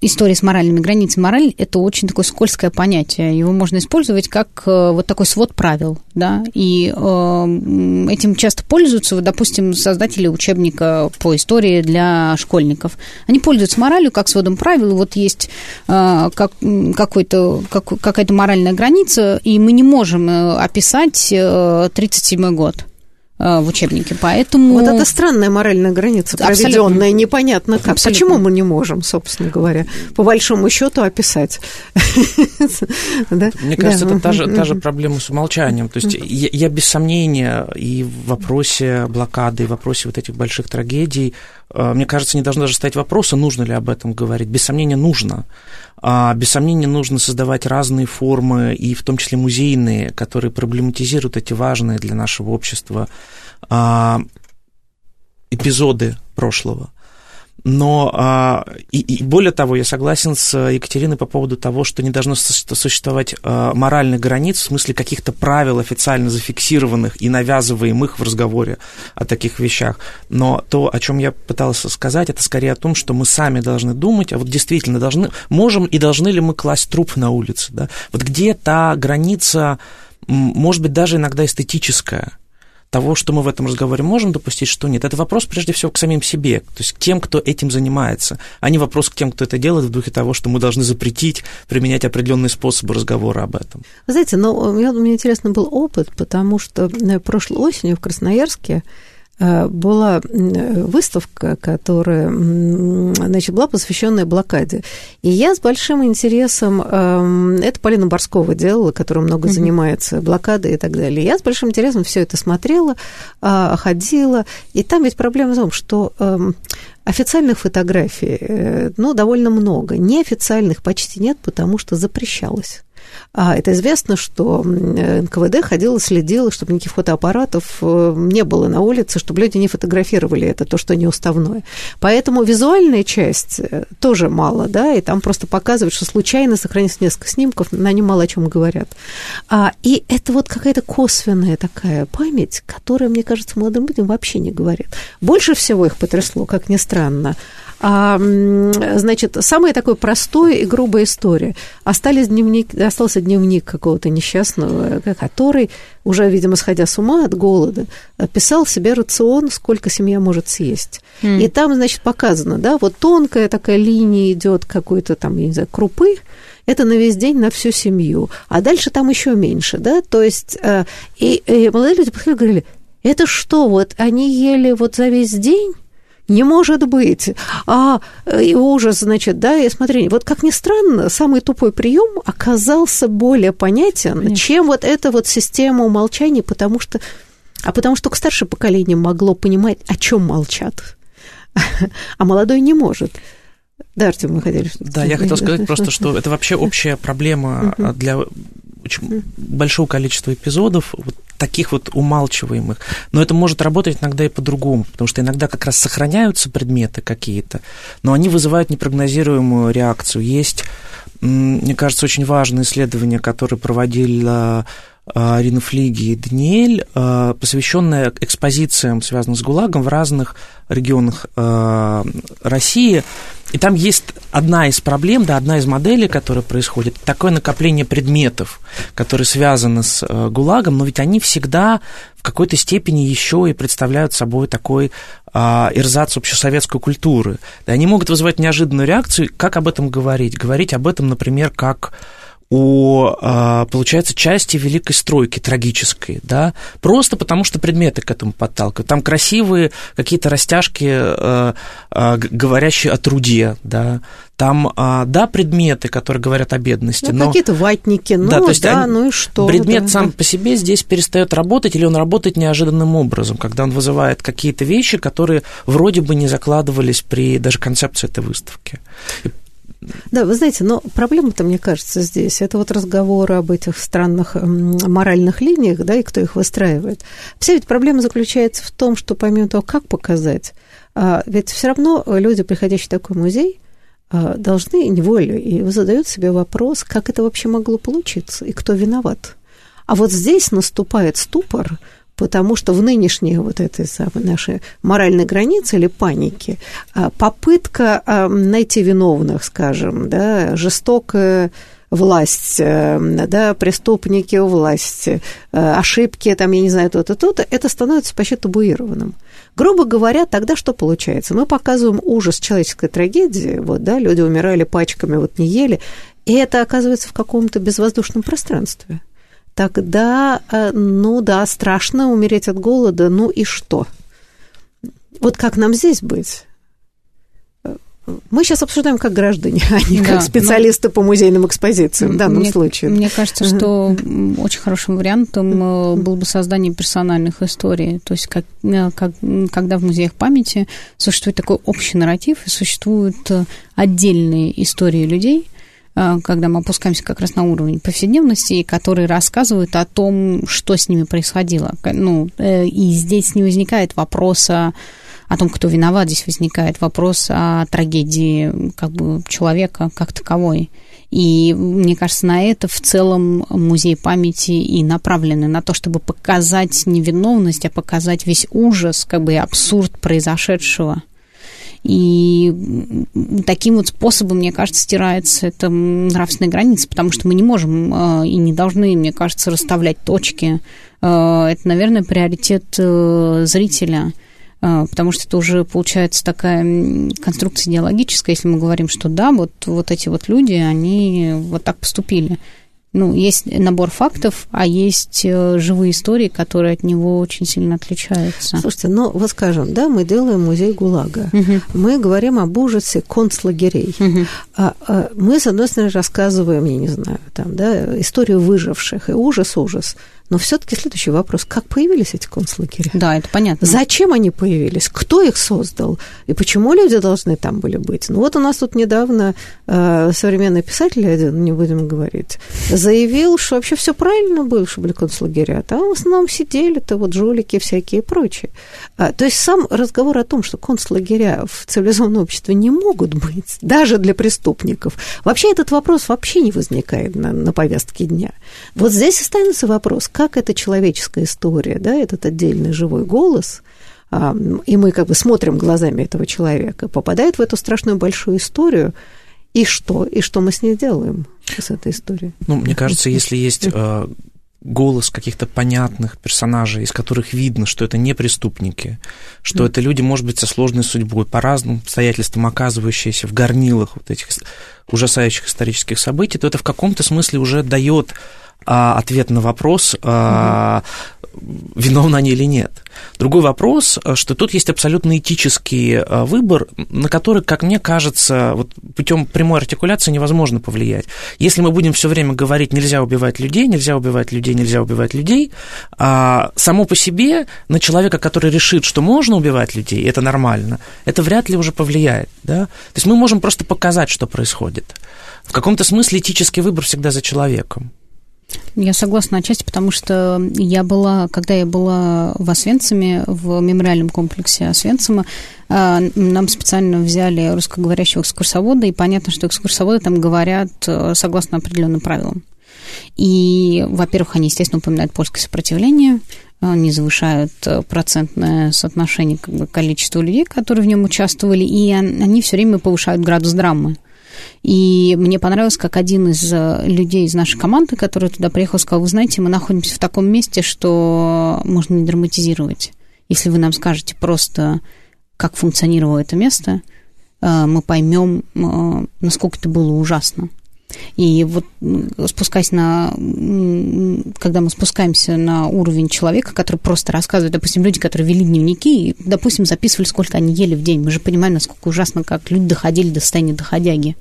истории с моральными границами. Мораль – это очень такое скользкое понятие. Его можно использовать как э, вот такой свод правил, да, и э, этим часто пользуются, допустим, создатели учебника по истории для школьников. Они пользуются моралью как сводом правил. Вот есть э, как, какой-то, как, какая-то моральная граница, и мы не можем э, описать э, 37 год в учебнике, поэтому... Вот это странная моральная граница, проведенная, непонятно как. Абсолютно. Почему мы не можем, собственно говоря, по большому счету описать? Мне кажется, это та же, та же проблема с умолчанием. То есть я, без сомнения и в вопросе блокады, и в вопросе вот этих больших трагедий, э, мне кажется, не должно даже стоять вопроса, нужно ли об этом говорить. Без сомнения, нужно. А, без сомнения, нужно создавать разные формы, и в том числе музейные, которые проблематизируют эти важные для нашего общества а, эпизоды прошлого. Но а, и, и более того, я согласен с Екатериной по поводу того, что не должно существовать а, моральных границ, в смысле каких-то правил официально зафиксированных и навязываемых в разговоре о таких вещах. Но то, о чем я пытался сказать, это скорее о том, что мы сами должны думать, а вот действительно должны, можем и должны ли мы класть труп на улице, да? Вот где та граница, может быть, даже иногда эстетическая, того, что мы в этом разговоре можем допустить, что нет. Это вопрос прежде всего к самим себе, то есть к тем, кто этим занимается, а не вопрос к тем, кто это делает в духе того, что мы должны запретить применять определенные способы разговора об этом. Знаете, но мне, мне интересно был опыт, потому что э, прошлой осенью в Красноярске была выставка, которая значит, была посвященная блокаде. И я с большим интересом, эм, это Полина Борскова делала, которая много занимается блокадой и так далее. Я с большим интересом все это смотрела, а, ходила. И там ведь проблема в том, что эм, официальных фотографий, э, ну, довольно много. Неофициальных почти нет, потому что запрещалось. А это известно, что НКВД ходила, следила, чтобы никаких фотоаппаратов э, не было на улице, чтобы люди не фотографировали это, то, что неуставное. Поэтому визуальная часть э, тоже мало, да, и там просто показывают, что случайно сохранилось несколько снимков, на они мало о чем говорят. А, и это вот какая-то косвенная такая память, которая, мне кажется, молодым людям вообще не говорит. Больше всего их потрясло, как ни странно, значит, самая такой простая и грубая история. Остались дневник, остался дневник какого-то несчастного, который, уже, видимо, сходя с ума от голода, писал себе рацион, сколько семья может съесть. Mm. И там, значит, показано, да, вот тонкая такая линия идет какой-то там, я не знаю, крупы, это на весь день, на всю семью. А дальше там еще меньше, да, то есть, э, и, и молодые люди подходили и говорили, это что, вот они ели вот за весь день? Не может быть. А и ужас, значит, да, и смотри, вот как ни странно, самый тупой прием оказался более понятен, Конечно. чем вот эта вот система умолчаний, потому что, а потому что только старшее поколение могло понимать, о чем молчат, а молодой не может. Да, Артем, мы хотели что-то Да, я хотел сказать просто, что это вообще общая проблема для очень большого количества эпизодов, вот таких вот умалчиваемых. Но это может работать иногда и по-другому, потому что иногда как раз сохраняются предметы какие-то, но они вызывают непрогнозируемую реакцию. Есть, мне кажется, очень важное исследование, которое проводила а, Арина Флиги и Даниэль, а, посвященная экспозициям, связанным с ГУЛАГом в разных регионах а, России. И там есть одна из проблем, да, одна из моделей, которая происходит, такое накопление предметов, которые связаны с ГУЛАГом, но ведь они всегда в какой-то степени еще и представляют собой такой эрзац общесоветской культуры. И они могут вызывать неожиданную реакцию. Как об этом говорить? Говорить об этом, например, как о, а, получается, части великой стройки трагической, да, просто потому что предметы к этому подталкивают. Там красивые какие-то растяжки, а, а, говорящие о труде, да, там, да, предметы, которые говорят о бедности, ну, но... Какие-то ватники, ну да, то есть да, они, ну и что? Предмет да, сам по себе здесь перестает работать, или он работает неожиданным образом, когда он вызывает какие-то вещи, которые вроде бы не закладывались при даже концепции этой выставки. Да, вы знаете, но проблема-то, мне кажется, здесь, это вот разговоры об этих странных моральных линиях, да, и кто их выстраивает. Вся ведь проблема заключается в том, что помимо того, как показать, а, ведь все равно люди, приходящие в такой музей, а, должны неволю и задают себе вопрос, как это вообще могло получиться и кто виноват. А вот здесь наступает ступор, потому что в нынешней вот этой самой нашей моральной границе или панике а, попытка а, найти виновных, скажем, да, жестокая власть, э, да, преступники у власти, э, ошибки, там, я не знаю, то-то, то-то, это становится почти табуированным. Грубо говоря, тогда что получается? Мы показываем ужас человеческой трагедии, вот, да, люди умирали пачками, вот не ели, и это оказывается в каком-то безвоздушном пространстве тогда, э, ну да, страшно умереть от голода, ну и что? Вот как нам здесь быть? Мы сейчас обсуждаем как граждане, а не да, как специалисты но... по музейным экспозициям в данном мне, случае. Мне кажется, что очень хорошим вариантом э, было бы создание персональных историй. То есть, как, э, как, когда в музеях памяти существует такой общий нарратив и существуют отдельные истории людей, Э, когда мы опускаемся как раз на уровень повседневности, которые рассказывают о том, что с ними происходило. Ну, э, и здесь не возникает вопроса, о том, кто виноват, здесь возникает вопрос о трагедии как бы человека как таковой. И мне кажется, на это в целом музей памяти и направлены, на то, чтобы показать невиновность, а показать весь ужас, как бы абсурд произошедшего. И таким вот способом, мне кажется, стирается эта нравственная граница, потому что мы не можем э, и не должны, мне кажется, расставлять точки. Э, это, наверное, приоритет э, зрителя – а, потому что это уже получается такая конструкция идеологическая, если мы говорим, что да, вот, вот эти вот люди, они вот так поступили. Ну, есть набор фактов, а есть э, живые истории, которые от него очень сильно отличаются. Слушайте, ну вот скажем, да, мы делаем музей ГУЛАГа, угу. мы говорим об ужасе концлагерей. Угу. А, а, мы, с одной стороны, рассказываем, я не знаю, там, да, историю выживших, и ужас-ужас. Но все-таки следующий вопрос: как появились эти концлагеря? Да, это понятно. Зачем они появились? Кто их создал? И почему люди должны там были быть? Ну вот у нас тут недавно э, современный писатель один, не будем говорить, заявил, что вообще все правильно было, что были концлагеря. Там в основном сидели-то вот жулики всякие и прочие. А, то есть сам разговор о том, что концлагеря в цивилизованном обществе не могут быть, даже для преступников, вообще этот вопрос вообще не возникает на, на повестке дня. Вот здесь останется вопрос, как эта человеческая история, да, этот отдельный живой голос, а, и мы как бы смотрим глазами этого человека, попадает в эту страшную большую историю, и что? И что мы с ней делаем, с этой историей? Ну, мне кажется, если есть э, голос каких-то понятных персонажей, из которых видно, что это не преступники, что mm. это люди, может быть, со сложной судьбой, по разным обстоятельствам оказывающиеся в горнилах вот этих ужасающих исторических событий, то это в каком-то смысле уже дает а, ответ на вопрос, а, виновны они или нет. Другой вопрос, что тут есть абсолютно этический а, выбор, на который, как мне кажется, вот путем прямой артикуляции невозможно повлиять. Если мы будем все время говорить, нельзя убивать людей, нельзя убивать людей, нельзя убивать людей, а само по себе на человека, который решит, что можно убивать людей, это нормально, это вряд ли уже повлияет. Да? То есть мы можем просто показать, что происходит. В каком-то смысле этический выбор всегда за человеком. Я согласна отчасти, потому что я была, когда я была в Освенциме, в мемориальном комплексе Освенцима, а, нам специально взяли русскоговорящего экскурсовода, и понятно, что экскурсоводы там говорят э, согласно определенным правилам. И, во-первых, они, естественно, упоминают польское сопротивление, они завышают э, процентное соотношение как бы, количества людей, которые в нем участвовали, и они все время повышают градус драмы. И мне понравилось, как один из э, людей из нашей команды, который туда приехал, сказал, вы знаете, мы находимся в таком месте, что можно не драматизировать. Если вы нам скажете просто, как функционировало это место, э, мы поймем, э, насколько это было ужасно. И вот спускаясь на... Когда мы спускаемся на уровень человека, который просто рассказывает, допустим, люди, которые вели дневники, и, допустим, записывали, сколько они ели в день. Мы же понимаем, насколько ужасно, как люди доходили до состояния доходяги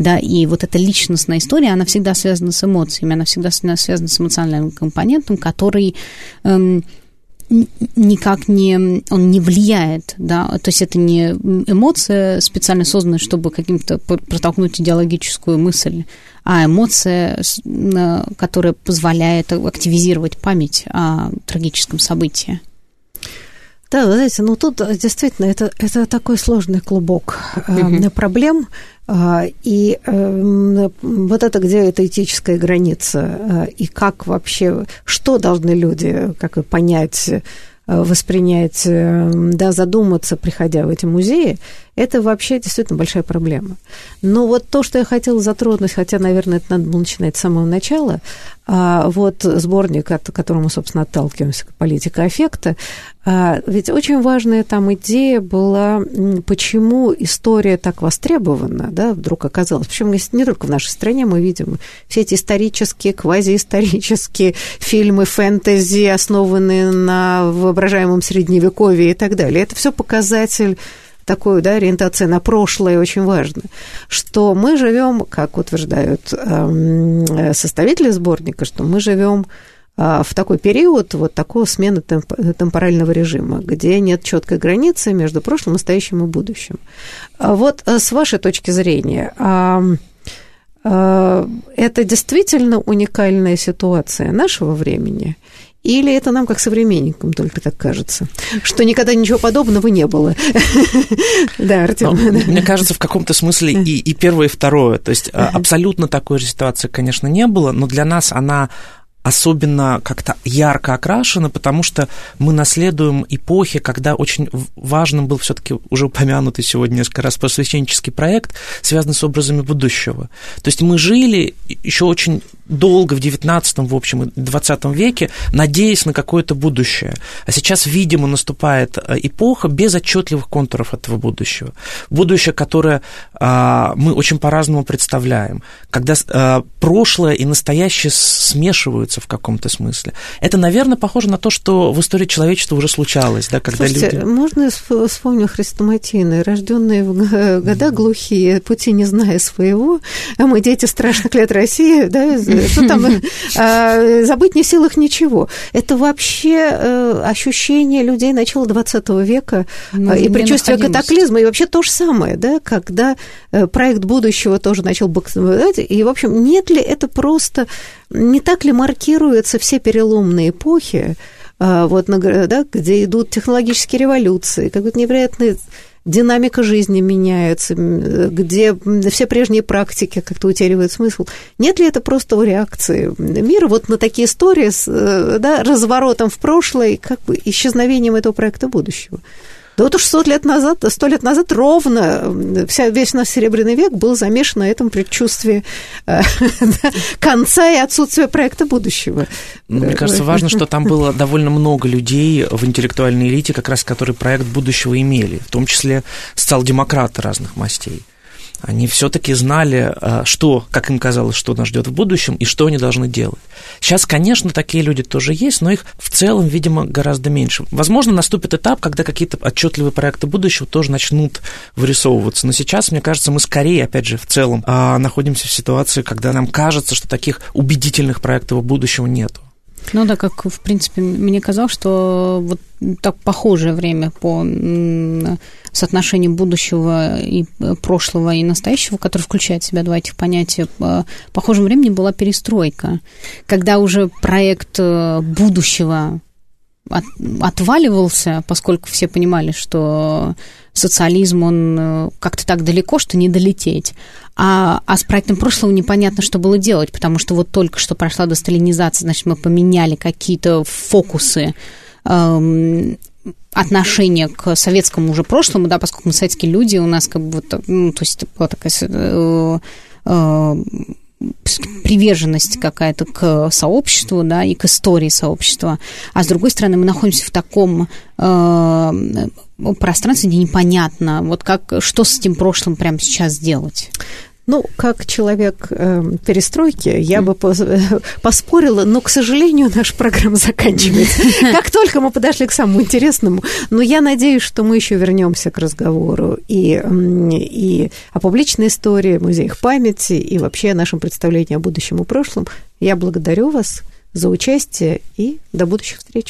да, и вот эта личностная история, она всегда связана с эмоциями, она всегда связана с эмоциональным компонентом, который эм, никак не, он не влияет, да, то есть это не эмоция специально созданная, чтобы каким-то протолкнуть идеологическую мысль, а эмоция, которая позволяет активизировать память о трагическом событии. Да, вы знаете, ну тут действительно это, это такой сложный клубок uh-huh. проблем, а, и эм, вот это где эта этическая граница, э, и как вообще, что должны люди, как понять, э, воспринять, эм, да, задуматься, приходя в эти музеи, это вообще действительно большая проблема. Но вот то, что я хотела затронуть, хотя, наверное, это надо было начинать с самого начала, а, вот сборник, от которого мы, собственно, отталкиваемся, политика аффекта, а, ведь очень важная там идея была, почему история так востребована, да, вдруг оказалась. Причем не только в нашей стране мы видим все эти исторические, квазиисторические фильмы, фэнтези, основанные на воображаемом средневековье и так далее. Это все показатель такой, да, ориентация на прошлое очень важно, что мы живем, как утверждают эм, составители сборника, что мы живем а, в такой период вот такого смены темпорального режима, где нет четкой границы между прошлым, настоящим и будущим. А вот э, с вашей точки зрения, это действительно уникальная ситуация нашего времени? Или это нам, как современникам, только так кажется, что никогда ничего подобного не было? Да, Артем. Мне кажется, в каком-то смысле и, первое, и второе. То есть абсолютно такой же ситуации, конечно, не было, но для нас она особенно как-то ярко окрашена, потому что мы наследуем эпохи, когда очень важным был все-таки уже упомянутый сегодня несколько раз просвещенческий проект, связанный с образами будущего. То есть мы жили еще очень долго в 19 в общем, и 20 веке, надеясь на какое-то будущее. А сейчас, видимо, наступает э, эпоха без отчетливых контуров этого будущего. Будущее, которое а, мы очень по-разному представляем, когда а, прошлое и настоящее смешиваются в каком-то смысле. Это, наверное, похоже на то, что в истории человечества уже случалось, да, когда Слушайте, люди... можно вспомнить Хрестоматийны, рожденные в года глухие, пути не зная своего, а мы дети страшных лет России, да, что там, а, забыть не в силах ничего. Это вообще э, ощущение людей начала 20 века ну, и предчувствие катаклизма, и вообще то же самое, да, когда э, проект будущего тоже начал буксовать, и, в общем, нет ли это просто, не так ли маркируются все переломные эпохи, а, вот, да, где идут технологические революции, какой-то невероятный динамика жизни меняется, где все прежние практики как-то утеряют смысл. Нет ли это просто реакции мира вот на такие истории с да, разворотом в прошлое, как бы исчезновением этого проекта будущего? Да вот уж 100 лет назад, 100 лет назад ровно вся, весь наш Серебряный век был замешан на этом предчувствии э, конца и отсутствия проекта будущего. Ну, мне кажется, важно, что там было довольно много людей в интеллектуальной элите, как раз которые проект будущего имели, в том числе социал-демократы разных мастей они все-таки знали, э, что, как им казалось, что нас ждет в будущем и что они должны делать. Сейчас, конечно, такие люди тоже есть, но их в целом, видимо, гораздо меньше. Возможно, наступит этап, когда какие-то отчетливые проекты будущего тоже начнут вырисовываться. Но сейчас, мне кажется, мы скорее, опять же, в целом а, находимся в ситуации, когда нам кажется, что таких убедительных проектов будущего нету. Ну да, как, в принципе, мне казалось, что вот так похожее время по соотношению будущего и э, прошлого и настоящего, который включает в себя два этих понятия, по похожему времени была перестройка, когда уже проект э, будущего от, отваливался, поскольку все понимали, что социализм, он э, как-то так далеко, что не долететь. А, а с проектом прошлого непонятно, что было делать, потому что вот только что прошла досталинизация, значит, мы поменяли какие-то фокусы эм, отношение к советскому уже прошлому, да, поскольку мы советские люди, у нас как бы вот, ну, то есть была такая э, э, приверженность какая-то к сообществу, да, и к истории сообщества. А с другой стороны, мы находимся в таком э, пространстве, где непонятно, вот как, что с этим прошлым прямо сейчас делать. Ну, как человек э, перестройки, я бы поспорила, но, к сожалению, наша программа заканчивается. Как только мы подошли к самому интересному, но я надеюсь, что мы еще вернемся к разговору и, и о публичной истории, музеях памяти, и вообще о нашем представлении о будущем и прошлом. Я благодарю вас за участие и до будущих встреч.